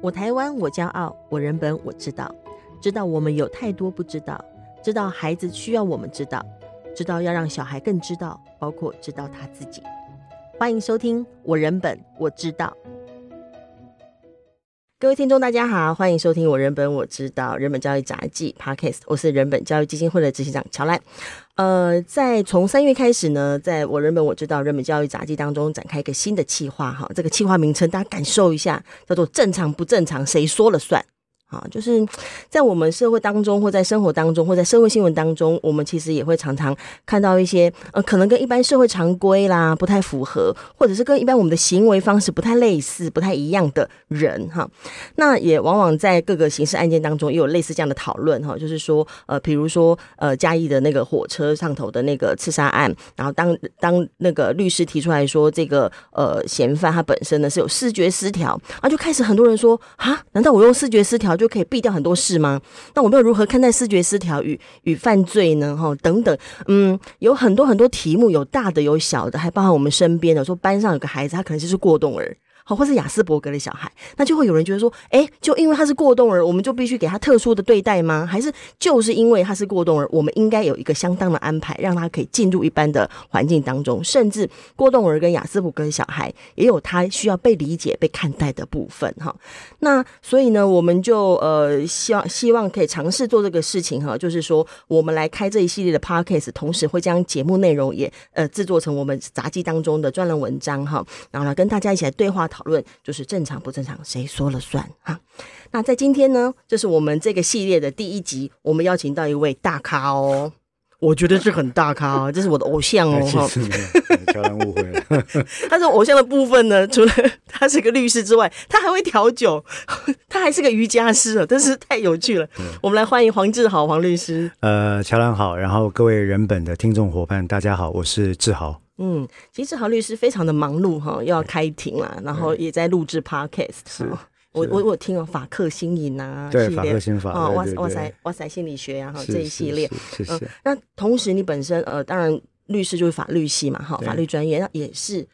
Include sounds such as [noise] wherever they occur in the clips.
我台湾，我骄傲；我人本，我知道。知道我们有太多不知道，知道孩子需要我们知道，知道要让小孩更知道，包括知道他自己。欢迎收听《我人本我知道》。各位听众，大家好，欢迎收听我人本我知道人本教育杂技 Podcast，我是人本教育基金会的执行长乔兰。呃，在从三月开始呢，在我人本我知道人本教育杂技当中展开一个新的企划哈，这个企划名称大家感受一下，叫做正常不正常谁说了算。啊，就是在我们社会当中，或在生活当中，或在社会新闻当中，我们其实也会常常看到一些呃，可能跟一般社会常规啦不太符合，或者是跟一般我们的行为方式不太类似、不太一样的人哈。那也往往在各个刑事案件当中也有类似这样的讨论哈，就是说呃，比如说呃，嘉义的那个火车上头的那个刺杀案，然后当当那个律师提出来说这个呃嫌犯他本身呢是有视觉失调，啊，就开始很多人说啊，难道我用视觉失调就可以避掉很多事吗？那我们又如何看待视觉失调与与犯罪呢？哈，等等，嗯，有很多很多题目，有大的有小的，还包含我们身边的，说班上有个孩子，他可能就是过动儿。好，或是亚斯伯格的小孩，那就会有人觉得说，哎，就因为他是过动儿，我们就必须给他特殊的对待吗？还是就是因为他是过动儿，我们应该有一个相当的安排，让他可以进入一般的环境当中？甚至过动儿跟亚斯伯格的小孩也有他需要被理解、被看待的部分，哈。那所以呢，我们就呃希望希望可以尝试做这个事情，哈，就是说我们来开这一系列的 podcast，同时会将节目内容也呃制作成我们杂技当中的专栏文章，哈，然后呢跟大家一起来对话。讨论就是正常不正常，谁说了算哈？那在今天呢，这是我们这个系列的第一集，我们邀请到一位大咖哦，我觉得是很大咖哦，这是我的偶像哦。哈，乔兰误会了，他是偶像的部分呢，除了他是个律师之外，他还会调酒，他还是个瑜伽师啊，真是太有趣了。我们来欢迎黄志豪黄律师。呃，乔兰好，然后各位人本的听众伙伴，大家好，我是志豪。嗯，其实郝律师非常的忙碌哈，又要开庭啦，然后也在录制 podcast。是，我我我听了法客心瘾啊，对，法克新法啊，哇哇塞哇塞心理学啊，哈这一系列。谢谢。那同时你本身呃，当然律师就是法律系嘛，哈，法律专业，那也是。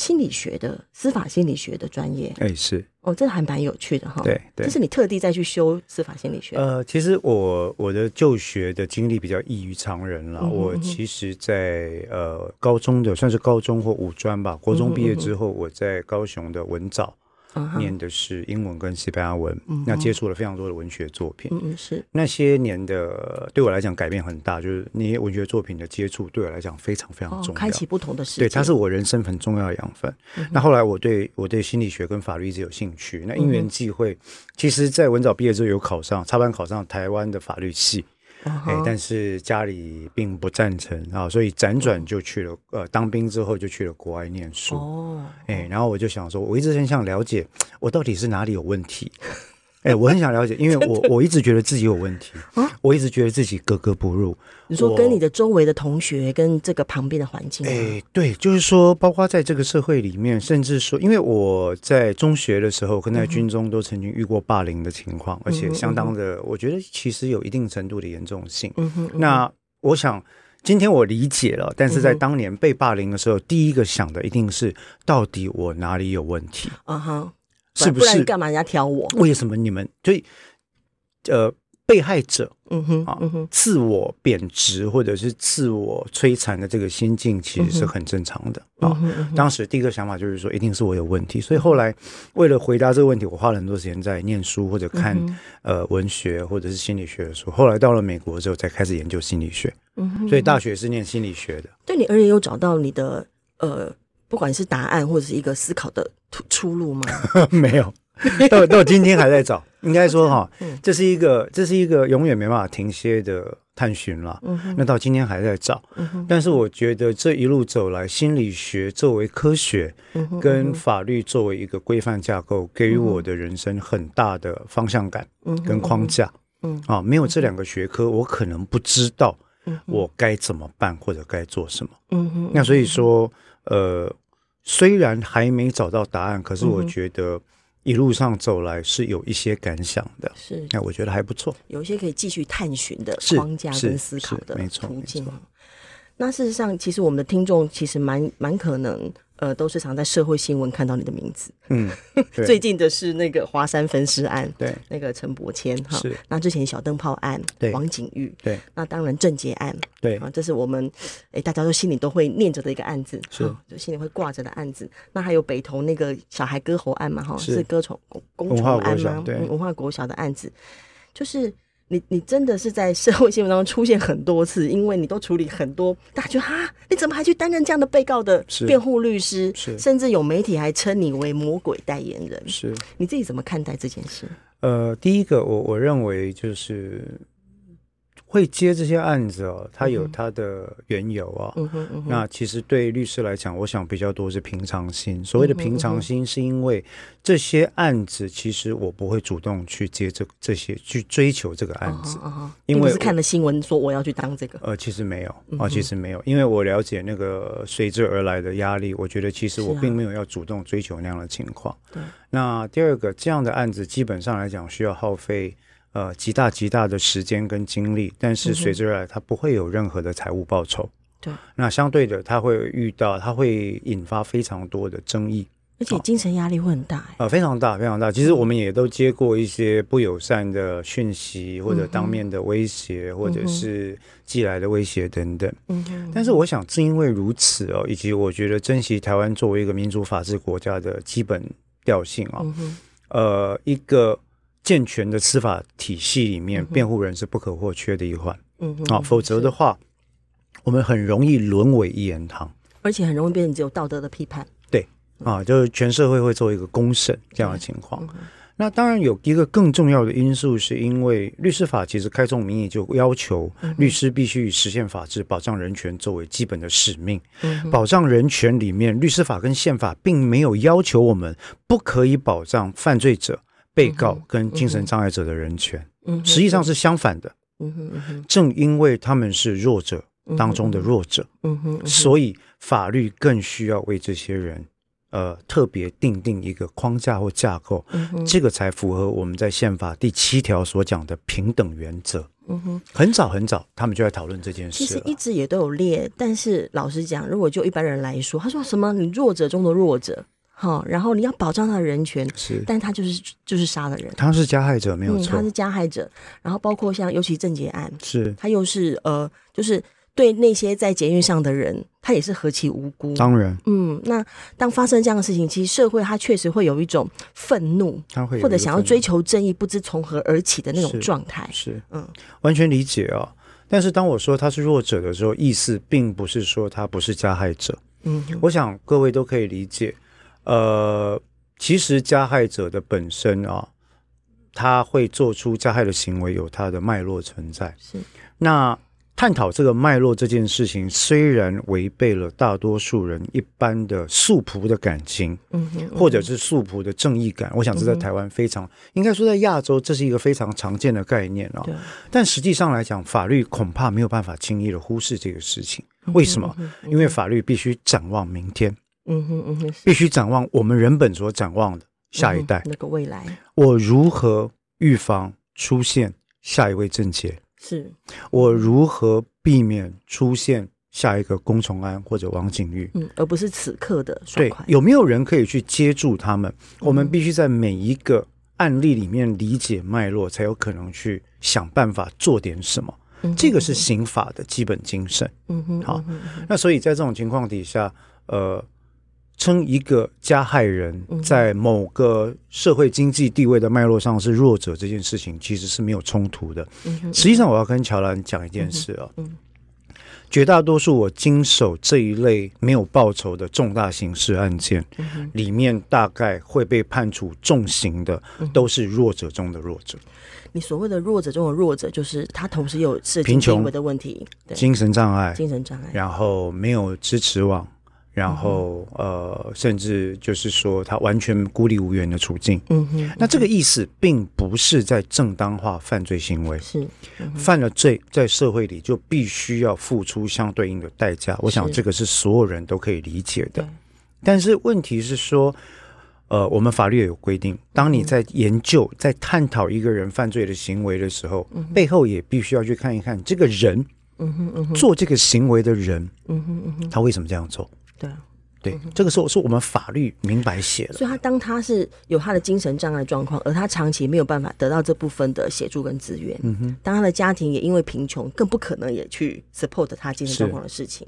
心理学的司法心理学的专业，哎、欸，是哦，这还蛮有趣的哈。对，对，就是你特地再去修司法心理学。呃，其实我我的就学的经历比较异于常人了。嗯、哼哼我其实在呃高中的算是高中或五专吧，国中毕业之后，我在高雄的文藻。念的是英文跟西班牙文，嗯、那接触了非常多的文学作品。嗯，是那些年的对我来讲改变很大，就是那些文学作品的接触对我来讲非常非常重要，哦、开启不同的世界。对，它是我人生很重要的养分。嗯、那后来我对我对心理学跟法律一直有兴趣。那因缘际会，嗯、其实，在文藻毕业之后有考上插班考上台湾的法律系。哎、uh 但是家里并不赞成啊，所以辗转就去了。呃，当兵之后就去了国外念书。哦，哎，然后我就想说，我一直很想了解，我到底是哪里有问题。哎、欸，我很想了解，因为 [laughs] 我我一直觉得自己有问题，啊、我一直觉得自己格格不入。你说跟你的周围的同学跟这个旁边的环境？哎、欸，对，就是说，包括在这个社会里面，甚至说，因为我在中学的时候跟在军中都曾经遇过霸凌的情况，嗯、而且相当的，我觉得其实有一定程度的严重性。嗯哼，嗯哼，那我想今天我理解了，但是在当年被霸凌的时候，嗯、第一个想的一定是到底我哪里有问题？啊哈。是不是？干嘛人家挑我？为什么你们所以呃，被害者，嗯哼啊，嗯哼自我贬值或者是自我摧残的这个心境，其实是很正常的啊。当时第一个想法就是说，一定是我有问题。所以后来为了回答这个问题，我花了很多时间在念书或者看呃文学或者是心理学的书。后来到了美国之后，才开始研究心理学。嗯哼，所以大学是念心理学的。对你而言，又找到你的呃。不管是答案或者是一个思考的出出路吗？[laughs] 没有，到到 [laughs] 今天还在找。应该说哈，这是一个这是一个永远没办法停歇的探寻了。那到今天还在找。但是我觉得这一路走来，心理学作为科学，跟法律作为一个规范架构，给予我的人生很大的方向感跟框架。嗯啊，没有这两个学科，我可能不知道我该怎么办或者该做什么。嗯哼，那所以说。呃，虽然还没找到答案，可是我觉得一路上走来是有一些感想的。是，那我觉得还不错，有一些可以继续探寻的框架跟思考的途径。那事实上，其实我们的听众其实蛮蛮可能。呃，都是常在社会新闻看到你的名字。嗯，[laughs] 最近的是那个华山分尸案，对，那个陈伯谦哈。是。那之前小灯泡案，对，王景玉，对。那当然郑捷案，对啊，这是我们哎大家都心里都会念着的一个案子，是，就心里会挂着的案子。那还有北投那个小孩割喉案嘛，哈，是割虫公虫案吗？对，文化国小的案子，就是。你你真的是在社会新闻当中出现很多次，因为你都处理很多，大家觉得哈，你怎么还去担任这样的被告的辩护律师？是，甚至有媒体还称你为魔鬼代言人。是，你自己怎么看待这件事？呃，第一个，我我认为就是。会接这些案子哦，它有它的缘由啊。嗯嗯。那其实对律师来讲，我想比较多是平常心。所谓的平常心，是因为这些案子其实我不会主动去接这这些去追求这个案子，因为是看了新闻说我要去当这个。呃，其实没有啊，其实没有，因为我了解那个随之而来的压力，我觉得其实我并没有要主动追求那样的情况。对。那第二个，这样的案子基本上来讲需要耗费。呃，极大极大的时间跟精力，但是随之而来，它不会有任何的财务报酬。对，那相对的，它会遇到，它会引发非常多的争议，而且精神压力会很大。呃，非常大，非常大。其实我们也都接过一些不友善的讯息，或者当面的威胁，或者是寄来的威胁等等。嗯。但是我想，正因为如此哦，以及我觉得珍惜台湾作为一个民主法治国家的基本调性啊，呃，一个。健全的司法体系里面，辩护人是不可或缺的一环。嗯哼，啊，否则的话，我们很容易沦为一言堂，而且很容易变成只有道德的批判。对，啊，就是全社会会做一个公审这样的情况。那当然有一个更重要的因素，是因为律师法其实开宗明义就要求律师必须以实现法治、保障人权作为基本的使命。保障人权里面，律师法跟宪法并没有要求我们不可以保障犯罪者。被告跟精神障碍者的人权，嗯，实际上是相反的，正因为他们是弱者当中的弱者，所以法律更需要为这些人，呃，特别定定一个框架或架构，这个才符合我们在宪法第七条所讲的平等原则，嗯哼，很早很早，他们就在讨论这件事，其实一直也都有列，但是老实讲，如果就一般人来说，他说什么你弱者中的弱者。好，然后你要保障他的人权，是，但他就是就是杀了人，他是加害者，没有错，嗯，他是加害者。然后包括像尤其郑捷案，是，他又是呃，就是对那些在捷运上的人，他也是何其无辜。当然，嗯，那当发生这样的事情，其实社会他确实会有一种愤怒，他会或者想要追求正义，不知从何而起的那种状态。是，是嗯，完全理解啊。但是当我说他是弱者的时候，意思并不是说他不是加害者。嗯，我想各位都可以理解。呃，其实加害者的本身啊，他会做出加害的行为，有他的脉络存在。是，那探讨这个脉络这件事情，虽然违背了大多数人一般的素朴的感情，嗯哼，或者是素朴的正义感，我想这在台湾非常，应该说在亚洲，这是一个非常常见的概念啊。但实际上来讲，法律恐怕没有办法轻易的忽视这个事情。为什么？因为法律必须展望明天。嗯哼嗯哼，必须展望我们人本所展望的下一代，嗯、那个未来。我如何预防出现下一位政界？是我如何避免出现下一个龚崇安或者王景玉？嗯，而不是此刻的对。有没有人可以去接住他们？嗯、我们必须在每一个案例里面理解脉络，才有可能去想办法做点什么。嗯、这个是刑法的基本精神。嗯哼，好。那所以在这种情况底下，呃。称一个加害人在某个社会经济地位的脉络上是弱者这件事情，其实是没有冲突的。实际上，我要跟乔兰讲一件事啊，绝大多数我经手这一类没有报酬的重大刑事案件，里面大概会被判处重刑的，都是弱者中的弱者。你所谓的弱者中的弱者，就是他同时有社经地位的问题，精神障碍，精神障碍，然后没有支持网。然后，呃，甚至就是说，他完全孤立无援的处境。嗯哼。那这个意思并不是在正当化犯罪行为，是犯了罪，在社会里就必须要付出相对应的代价。我想这个是所有人都可以理解的。但是问题是说，呃，我们法律也有规定，当你在研究、在探讨一个人犯罪的行为的时候，背后也必须要去看一看这个人，嗯哼嗯哼，做这个行为的人，嗯哼嗯哼，他为什么这样做？对，对，这个时候是我们法律明白写的。所以他当他是有他的精神障碍状况，而他长期没有办法得到这部分的协助跟资源，嗯哼，当他的家庭也因为贫穷，更不可能也去 support 他精神状况的事情。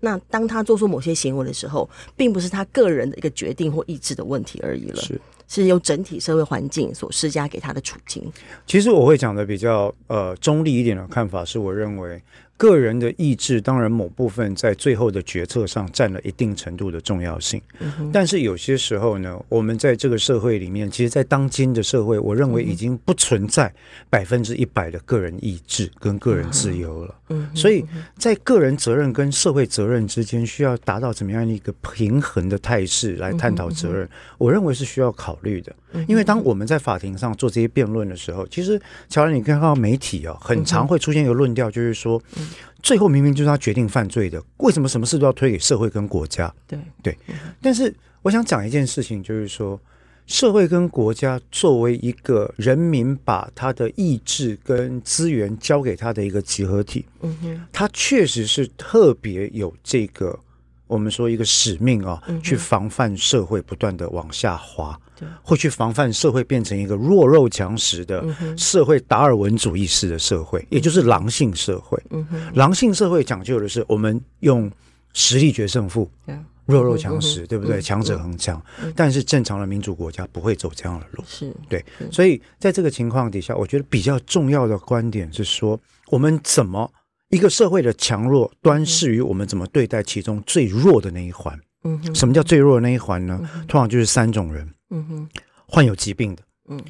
那当他做出某些行为的时候，并不是他个人的一个决定或意志的问题而已了，是是由整体社会环境所施加给他的处境。其实我会讲的比较呃中立一点的看法，是我认为。个人的意志，当然某部分在最后的决策上占了一定程度的重要性。嗯、但是有些时候呢，我们在这个社会里面，其实，在当今的社会，我认为已经不存在百分之一百的个人意志跟个人自由了。嗯，所以在个人责任跟社会责任之间，需要达到怎么样一个平衡的态势来探讨责任，我认为是需要考虑的。因为当我们在法庭上做这些辩论的时候，其实乔兰，你看到媒体啊，很常会出现一个论调，就是说，最后明明就是他决定犯罪的，为什么什么事都要推给社会跟国家？对对。但是我想讲一件事情，就是说，社会跟国家作为一个人民把他的意志跟资源交给他的一个集合体，嗯哼，他确实是特别有这个我们说一个使命啊，去防范社会不断的往下滑。会去防范社会变成一个弱肉强食的社会，达尔文主义式的社会，也就是狼性社会。狼性社会讲究的是我们用实力决胜负，弱肉强食，对不对？强者恒强。但是正常的民主国家不会走这样的路。是。对，所以在这个情况底下，我觉得比较重要的观点是说，我们怎么一个社会的强弱，端视于我们怎么对待其中最弱的那一环。嗯什么叫最弱的那一环呢？通常就是三种人。嗯哼，患有疾病的，嗯，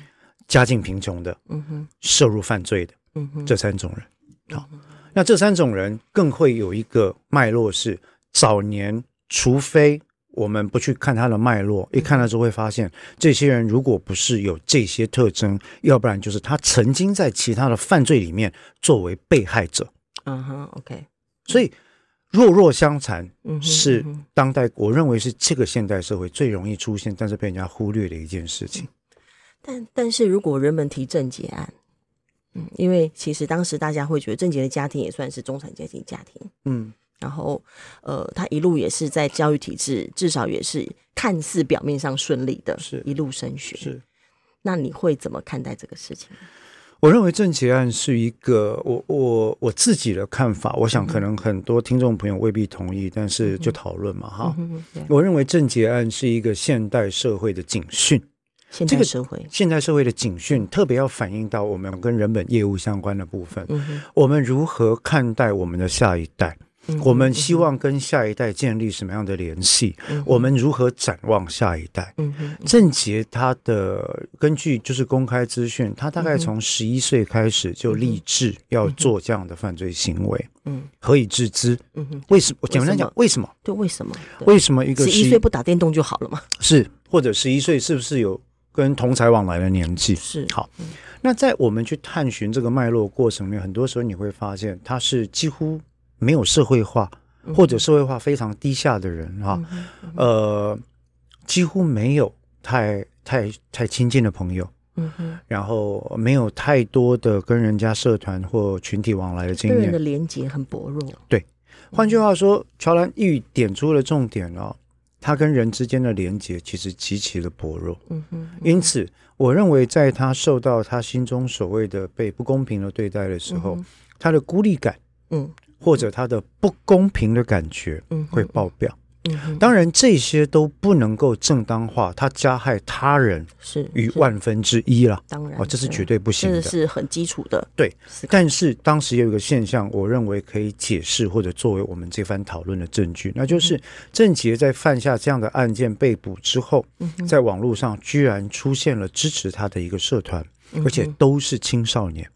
家境贫穷的，嗯哼，涉入犯罪的，嗯哼，这三种人，好，那这三种人更会有一个脉络是早年，除非我们不去看他的脉络，一看了之后会发现，这些人如果不是有这些特征，要不然就是他曾经在其他的犯罪里面作为被害者，嗯哼，OK，所以。弱弱相残是当代，我认为是这个现代社会最容易出现，但是被人家忽略的一件事情。但但是如果人们提郑捷案，嗯，因为其实当时大家会觉得郑捷的家庭也算是中产阶级家庭，嗯，然后呃，他一路也是在教育体制，至少也是看似表面上顺利的，是一路升学。是，那你会怎么看待这个事情？我认为郑捷案是一个我我我自己的看法，我想可能很多听众朋友未必同意，但是就讨论嘛哈。我认为郑捷案是一个现代社会的警讯，现代社会。现代社会的警讯，特别要反映到我们跟人本业务相关的部分，我们如何看待我们的下一代。我们希望跟下一代建立什么样的联系？我们如何展望下一代？郑杰他的根据就是公开资讯，他大概从十一岁开始就立志要做这样的犯罪行为。嗯，何以致之？嗯哼，为什么？我简单讲，为什么？对，为什么？为什么一个十一岁不打电动就好了嘛？是，或者十一岁是不是有跟同才往来的年纪？是。好，那在我们去探寻这个脉络过程里面，很多时候你会发现，他是几乎。没有社会化，或者社会化非常低下的人哈，呃，几乎没有太太太亲近的朋友，嗯哼，然后没有太多的跟人家社团或群体往来的经验，人的连接很薄弱。对，换句话说，乔兰一语点出了重点哦，他跟人之间的连接其实极其的薄弱。嗯哼，因此，我认为在他受到他心中所谓的被不公平的对待的时候，他的孤立感，嗯。或者他的不公平的感觉会爆表，嗯嗯、当然这些都不能够正当化他加害他人是于万分之一了，当然哦，这是绝对不行的，这是很基础的。对，但是当时有一个现象，我认为可以解释或者作为我们这番讨论的证据，那就是郑捷在犯下这样的案件被捕之后，在网络上居然出现了支持他的一个社团，而且都是青少年。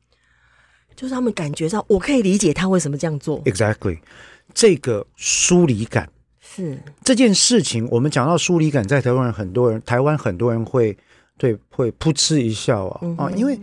就是他们感觉上，我可以理解他为什么这样做。Exactly，这个疏离感是这件事情。我们讲到疏离感，在台湾人很多人，台湾很多人会对会噗嗤一笑啊、嗯、啊，因为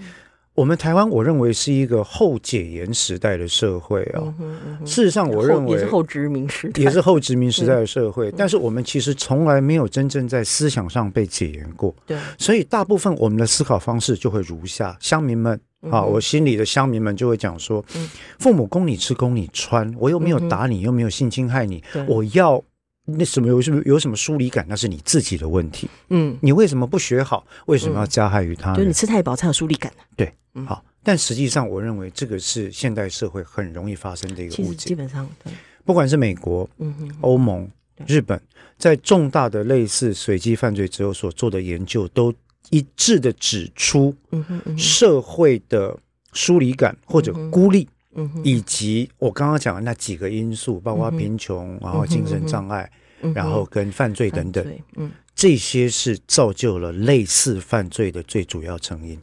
我们台湾，我认为是一个后解严时代的社会啊。嗯嗯，事实上，我认为也是后殖民时代，也是后殖民时代的社会。嗯、但是我们其实从来没有真正在思想上被解严过。对，所以大部分我们的思考方式就会如下：乡民们。啊，我心里的乡民们就会讲说，父母供你吃供你穿，我又没有打你，又没有性侵害你，我要那什么有什么有什么疏离感，那是你自己的问题。嗯，你为什么不学好？为什么要加害于他？就你吃太饱才有疏离感。对，好。但实际上，我认为这个是现代社会很容易发生的一个误解。基本上，不管是美国、嗯哼，欧盟、日本，在重大的类似随机犯罪之后所做的研究，都一致的指出，社会的疏离感或者孤立，以及我刚刚讲的那几个因素，包括贫穷，然后精神障碍，然后跟犯罪等等，嗯。这些是造就了类似犯罪的最主要成因。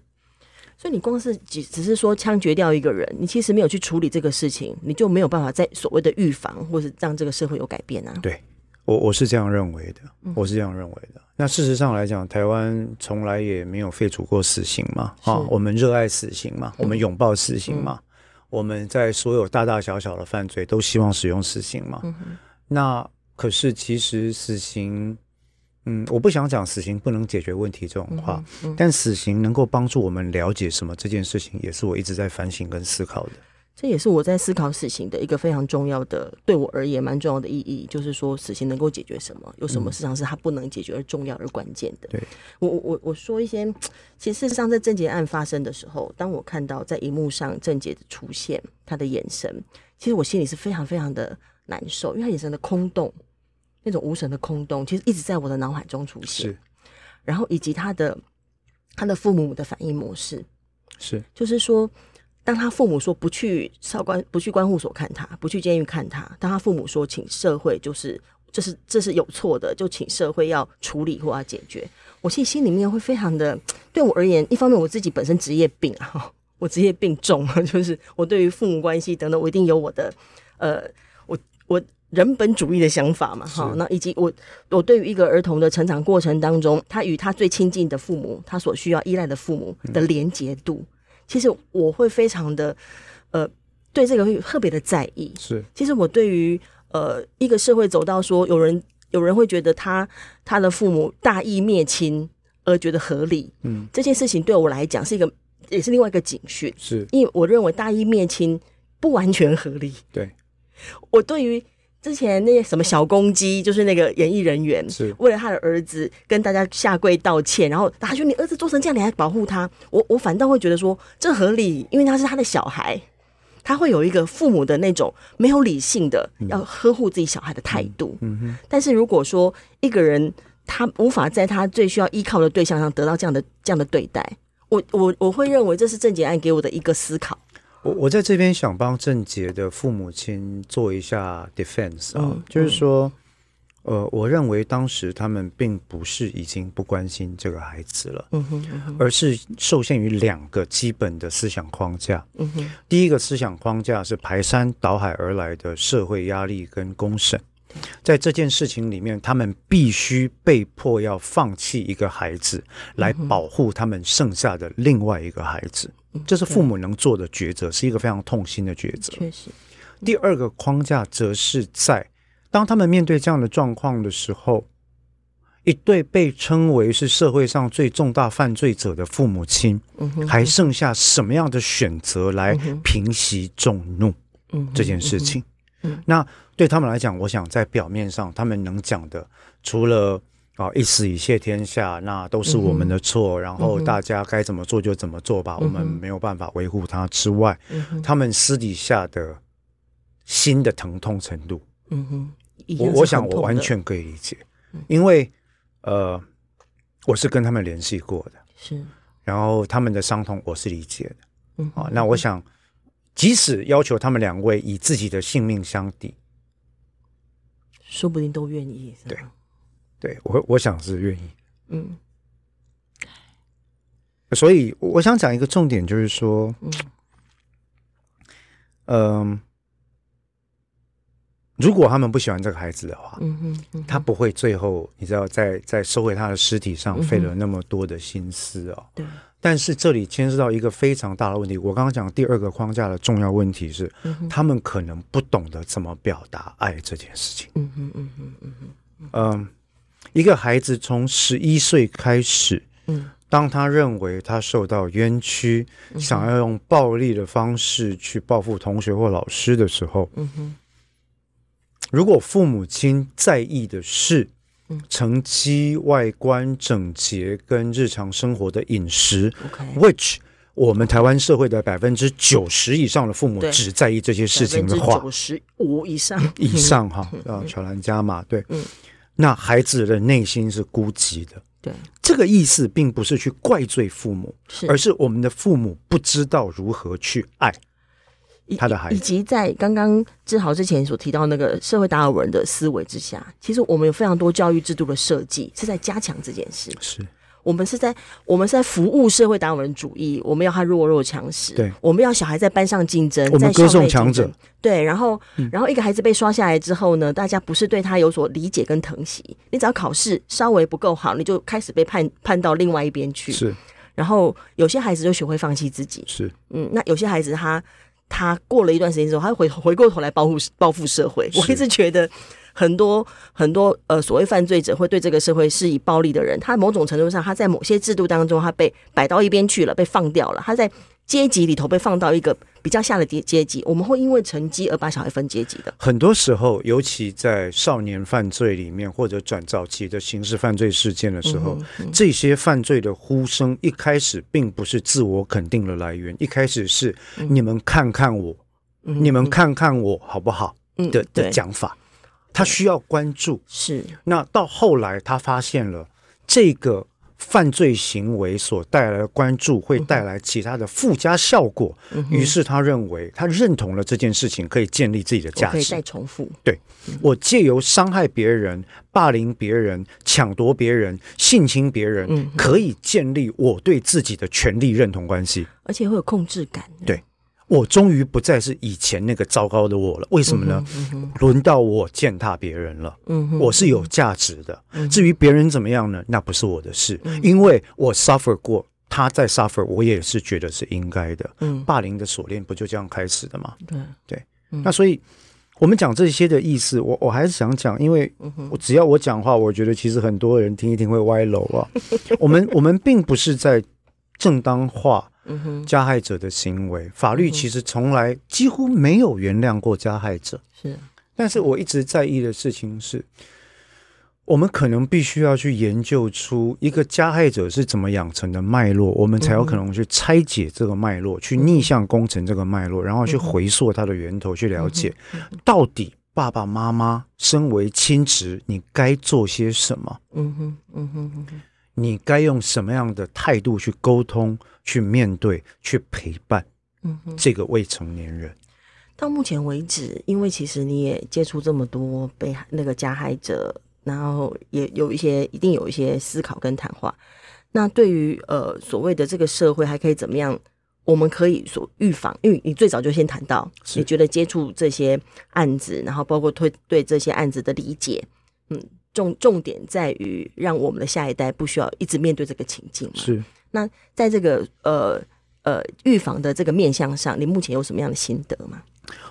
所以你光是只只是说枪决掉一个人，你其实没有去处理这个事情，你就没有办法在所谓的预防，或是让这个社会有改变啊。对，我我是这样认为的，我是这样认为的。嗯、那事实上来讲，台湾从来也没有废除过死刑嘛，啊，我们热爱死刑嘛，我们拥抱死刑嘛，嗯、我们在所有大大小小的犯罪都希望使用死刑嘛。嗯、那可是其实死刑。嗯，我不想讲死刑不能解决问题这种话，嗯嗯、但死刑能够帮助我们了解什么这件事情，也是我一直在反省跟思考的。这也是我在思考死刑的一个非常重要的，对我而言蛮重要的意义，就是说死刑能够解决什么？有什么事实上是它不能解决而重要而关键的？对，我我我我说一些，其实事实上在郑捷案发生的时候，当我看到在荧幕上郑捷的出现，他的眼神，其实我心里是非常非常的难受，因为他眼神的空洞。那种无神的空洞，其实一直在我的脑海中出现。是，然后以及他的他的父母的反应模式，是，就是说，当他父母说不去少关不去关护所看他，不去监狱看他，当他父母说请社会就是这是这是有错的，就请社会要处理或要解决，我其实心里面会非常的，对我而言，一方面我自己本身职业病啊，[laughs] 我职业病重啊，就是我对于父母关系等等，我一定有我的呃，我我。人本主义的想法嘛，哈，那以及我，我对于一个儿童的成长过程当中，他与他最亲近的父母，他所需要依赖的父母的连结度，嗯、其实我会非常的，呃，对这个会特别的在意。是，其实我对于呃一个社会走到说有人有人会觉得他他的父母大义灭亲而觉得合理，嗯，这件事情对我来讲是一个也是另外一个警讯，是因为我认为大义灭亲不完全合理。对，我对于。之前那些什么小公鸡，就是那个演艺人员，是为了他的儿子跟大家下跪道歉，然后他说：“你儿子做成这样，你还保护他？”我我反倒会觉得说这合理，因为他是他的小孩，他会有一个父母的那种没有理性的要呵护自己小孩的态度。嗯哼。但是如果说一个人他无法在他最需要依靠的对象上得到这样的这样的对待，我我我会认为这是郑捷案给我的一个思考。我我在这边想帮郑杰的父母亲做一下 defense 啊，嗯、就是说，呃，我认为当时他们并不是已经不关心这个孩子了，嗯哼，嗯哼，而是受限于两个基本的思想框架。嗯哼，第一个思想框架是排山倒海而来的社会压力跟公审，在这件事情里面，他们必须被迫要放弃一个孩子来保护他们剩下的另外一个孩子。这是父母能做的抉择，是一个非常痛心的抉择。确实，第二个框架则是在当他们面对这样的状况的时候，一对被称为是社会上最重大犯罪者的父母亲，还剩下什么样的选择来平息众怒？这件事情，那对他们来讲，我想在表面上，他们能讲的，除了。啊！一死以谢天下，那都是我们的错。嗯、然后大家该怎么做就怎么做吧，嗯、我们没有办法维护他之外，嗯、他们私底下的心的疼痛程度，嗯哼，我我想我完全可以理解，嗯、因为呃，我是跟他们联系过的，是，然后他们的伤痛我是理解的，嗯，啊，那我想，即使要求他们两位以自己的性命相抵，说不定都愿意，对。对我，我想是愿意。嗯，所以我想讲一个重点，就是说，嗯，呃，如果他们不喜欢这个孩子的话，嗯哼，嗯哼，他不会最后你知道，在在收回他的尸体上费了那么多的心思哦。对。但是这里牵涉到一个非常大的问题。我刚刚讲第二个框架的重要问题是，嗯，他们可能不懂得怎么表达爱这件事情。嗯哼，嗯哼，嗯哼，嗯。呃一个孩子从十一岁开始，嗯，当他认为他受到冤屈，嗯、想要用暴力的方式去报复同学或老师的时候，嗯哼，如果父母亲在意的是成绩、外观、整洁跟日常生活的饮食，which 我们台湾社会的百分之九十以上的父母只在意这些事情的话，九十五以上。以上哈 [laughs] 啊，巧兰加码对，那孩子的内心是孤寂的。对，这个意思并不是去怪罪父母，是而是我们的父母不知道如何去爱。他的孩子，以及在刚刚志豪之前所提到那个社会达尔文的思维之下，其实我们有非常多教育制度的设计是在加强这件事。是我们是在我们是在服务社会达尔文主义，我们要他弱肉强食，对，我们要小孩在班上竞争，我们歌颂强者，对，然后然后一个孩子被刷下来之后呢，大家不是对他有所理解跟疼惜，你只要考试稍微不够好，你就开始被判判到另外一边去，是，然后有些孩子就学会放弃自己，是，嗯，那有些孩子他。他过了一段时间之后，他回回过头来报复报复社会。我一直觉得很多很多呃所谓犯罪者会对这个社会施以暴力的人，他某种程度上他在某些制度当中他被摆到一边去了，被放掉了。他在。阶级里头被放到一个比较下的阶阶级，我们会因为成绩而把小孩分阶级的。很多时候，尤其在少年犯罪里面或者转早期的刑事犯罪事件的时候，嗯嗯、这些犯罪的呼声一开始并不是自我肯定的来源，一开始是你们看看我，嗯、你们看看我好不好的、嗯、的讲法，他需要关注。是，那到后来他发现了这个。犯罪行为所带来的关注会带来其他的附加效果，嗯、于是他认为他认同了这件事情可以建立自己的价值，可以再重复。对，我借由伤害别人、霸凌别人、抢夺别人、性侵别人，可以建立我对自己的权利认同关系，而且会有控制感。对。我终于不再是以前那个糟糕的我了，为什么呢？轮到我践踏别人了。嗯、我是有价值的。嗯、至于别人怎么样呢？那不是我的事，嗯、因为我 suffer 过，他在 suffer，我也是觉得是应该的。嗯、霸凌的锁链不就这样开始的吗？对对。嗯、那所以我们讲这些的意思，我我还是想讲，因为我只要我讲话，我觉得其实很多人听一听会歪楼啊。[laughs] 我们我们并不是在正当化。加害者的行为，法律其实从来几乎没有原谅过加害者。是，但是我一直在意的事情是，我们可能必须要去研究出一个加害者是怎么养成的脉络，我们才有可能去拆解这个脉络，去逆向工程这个脉络，然后去回溯它的源头，去了解到底爸爸妈妈身为亲职，你该做些什么？嗯哼，嗯哼，嗯哼。你该用什么样的态度去沟通、去面对、去陪伴，嗯，这个未成年人。到目前为止，因为其实你也接触这么多被那个加害者，然后也有一些一定有一些思考跟谈话。那对于呃所谓的这个社会还可以怎么样？我们可以所预防，因为你最早就先谈到，你觉得接触这些案子，然后包括对对这些案子的理解，嗯。重重点在于让我们的下一代不需要一直面对这个情境嘛。是。那在这个呃呃预防的这个面向上，你目前有什么样的心得吗？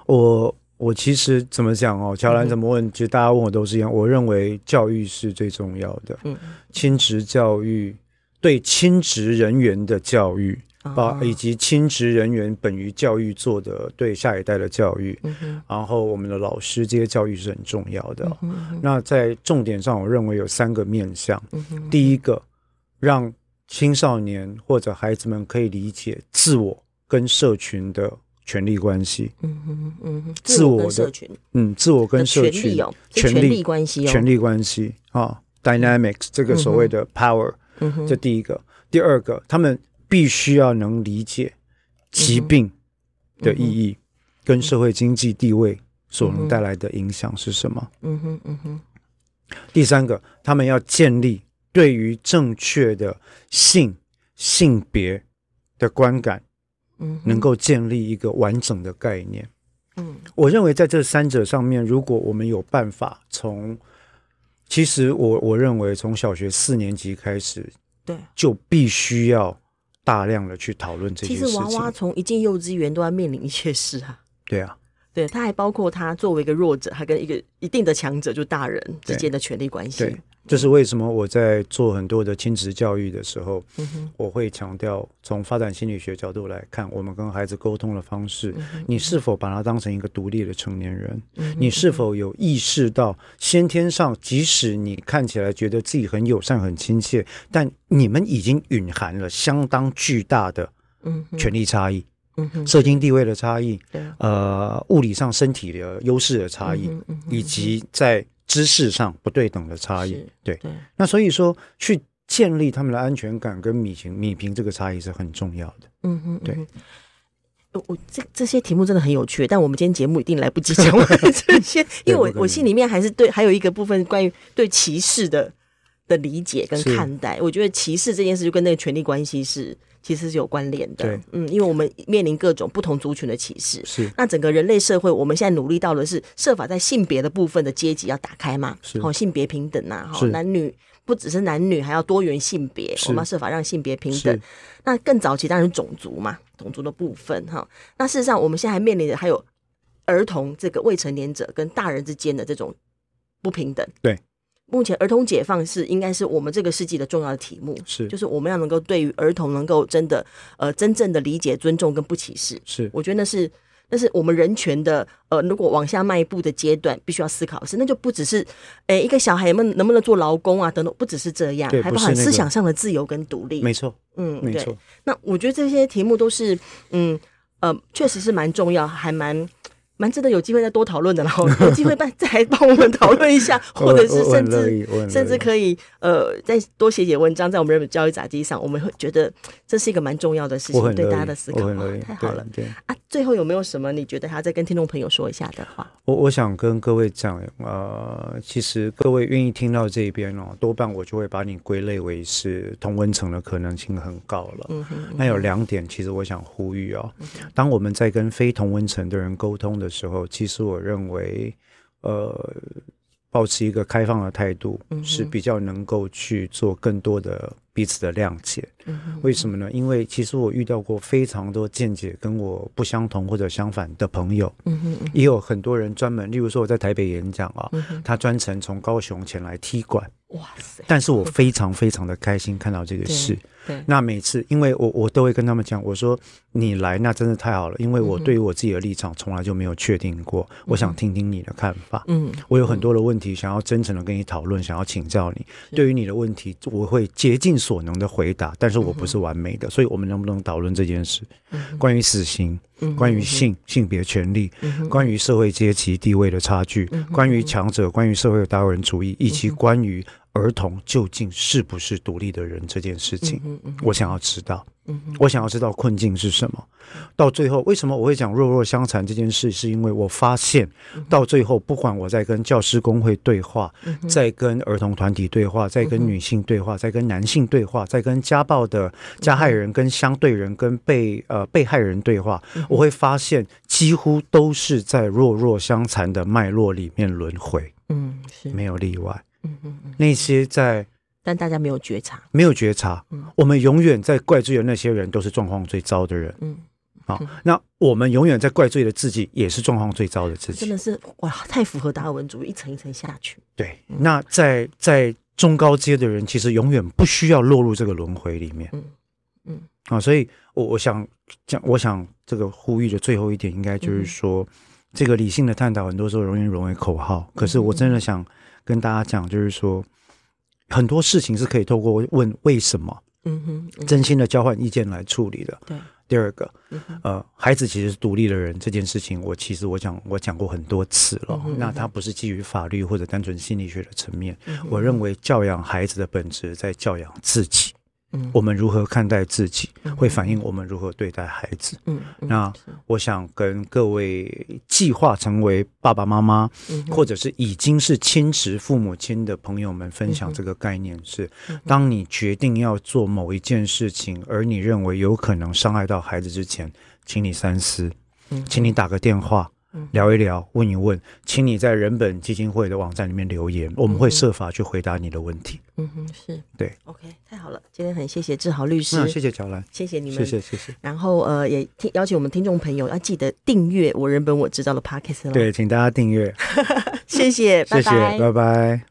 我我其实怎么讲哦，乔兰怎么问，嗯、其实大家问我都是一样。我认为教育是最重要的，嗯，亲职教育对亲职人员的教育。把以及亲职人员本于教育做的对下一代的教育，嗯、然后我们的老师这些教育是很重要的。那在重点上，我认为有三个面向。第一个，让青少年或者孩子们可以理解自我跟社群的权利关系。嗯哼嗯，自我的社群，嗯，自我跟社群权利关系，权利关系啊，dynamics 这个所谓的 power，嗯，这第一个。第二个，他们。必须要能理解疾病的意义跟社会经济地位所能带来的影响是什么？嗯哼，嗯哼。第三个，他们要建立对于正确的性性别的观感，嗯，能够建立一个完整的概念。嗯，我认为在这三者上面，如果我们有办法从，其实我我认为从小学四年级开始，对，就必须要。大量的去讨论这些事情。其实娃娃从一进幼稚园都要面临一些事啊。对啊，对，他还包括他作为一个弱者，他跟一个一定的强者，就大人之间的权力关系。对，这是为什么我在做很多的亲子教育的时候，嗯、我会强调从发展心理学角度来看，我们跟孩子沟通的方式，嗯、你是否把他当成一个独立的成年人？嗯、你是否有意识到先天上，即使你看起来觉得自己很友善、很亲切，但你们已经蕴含了相当巨大的权力差异、嗯、哼。社经地位的差异，呃，物理上身体的优势的差异，以及在。知识上不对等的差异，对，对，那所以说去建立他们的安全感跟米平米平这个差异是很重要的。嗯哼，对。我这这些题目真的很有趣，但我们今天节目一定来不及讲完这些，因为我 [laughs] 我心里面还是对还有一个部分关于对歧视的的理解跟看待。我觉得歧视这件事就跟那个权力关系是。其实是有关联的，嗯，因为我们面临各种不同族群的歧视，是。那整个人类社会，我们现在努力到的是设法在性别的部分的阶级要打开嘛，是。好性别平等呐、啊，好是。男女不只是男女，还要多元性别，我们要设法让性别平等。那更早期当然是种族嘛，种族的部分哈。那事实上，我们现在还面临的还有儿童这个未成年者跟大人之间的这种不平等，对。目前儿童解放是应该是我们这个世纪的重要的题目，是。就是我们要能够对于儿童能够真的呃真正的理解、尊重跟不歧视，是。我觉得那是那是我们人权的呃如果往下迈一步的阶段必须要思考的是，那就不只是诶、欸、一个小孩有没有能不能做劳工啊等等，不只是这样，还包含思想上的自由跟独立，没错，嗯，没错。那我觉得这些题目都是嗯呃确实是蛮重要，还蛮。蛮值得有机会再多讨论的，然后 [laughs] 有机会再再帮我们讨论一下，[laughs] 或者是甚至甚至可以呃再多写写文章，在我们人本教育杂志上，我们会觉得这是一个蛮重要的事情，对大家的思考。太好了，对啊，最后有没有什么你觉得还要再跟听众朋友说一下的话？我我想跟各位讲，呃，其实各位愿意听到这边哦，多半我就会把你归类为是同温层的可能性很高了。嗯哼，那有两点，其实我想呼吁哦，当我们在跟非同温层的人沟通的时候，其实我认为，呃，保持一个开放的态度是比较能够去做更多的彼此的谅解。嗯为什么呢？因为其实我遇到过非常多见解跟我不相同或者相反的朋友，嗯也有很多人专门，例如说我在台北演讲啊，他专程从高雄前来踢馆。哇塞！但是我非常非常的开心看到这个事。对，那每次因为我我都会跟他们讲，我说你来那真的太好了，因为我对于我自己的立场从来就没有确定过，我想听听你的看法。嗯，我有很多的问题想要真诚的跟你讨论，想要请教你。对于你的问题，我会竭尽所能的回答，但是我不是完美的，所以我们能不能讨论这件事？关于死刑，关于性性别权利，关于社会阶级地位的差距，关于强者，关于社会的达尔文主义，以及关于。儿童究竟是不是独立的人这件事情，我想要知道。我想要知道困境是什么。到最后，为什么我会讲弱弱相残这件事？是因为我发现，到最后，不管我在跟教师工会对话，在跟儿童团体对话，在跟女性对话，在跟男性对话，在跟家暴的加害人、跟相对人、跟被呃被害人对话，我会发现，几乎都是在弱弱相残的脉络里面轮回。嗯，是没有例外。嗯嗯嗯，那些在，但大家没有觉察，没有觉察。嗯，我们永远在怪罪的那些人都是状况最糟的人。嗯，好，那我们永远在怪罪的自己也是状况最糟的自己。真的是哇，太符合达尔文主义，一层一层下去。对，那在在中高阶的人，其实永远不需要落入这个轮回里面。嗯嗯，啊，所以我我想讲，我想这个呼吁的最后一点，应该就是说，这个理性的探讨，很多时候容易沦为口号。可是我真的想。跟大家讲，就是说很多事情是可以透过问为什么，嗯哼，真心的交换意见来处理的。对，第二个，呃，孩子其实是独立的人，这件事情我其实我讲我讲过很多次了。那他不是基于法律或者单纯心理学的层面，我认为教养孩子的本质在教养自己。我们如何看待自己，会反映我们如何对待孩子。嗯，那我想跟各位计划成为爸爸妈妈，或者是已经是亲职父母亲的朋友们分享这个概念是：当你决定要做某一件事情，而你认为有可能伤害到孩子之前，请你三思，请你打个电话。聊一聊，问一问，请你在人本基金会的网站里面留言，我们会设法去回答你的问题。嗯哼，是。对。OK，太好了，今天很谢谢志豪律师，谢谢乔兰，谢谢你们，谢谢谢谢。然后呃，也听邀请我们听众朋友要记得订阅我人本我知道的 Podcast 对，请大家订阅，[laughs] 谢谢，谢谢，拜拜。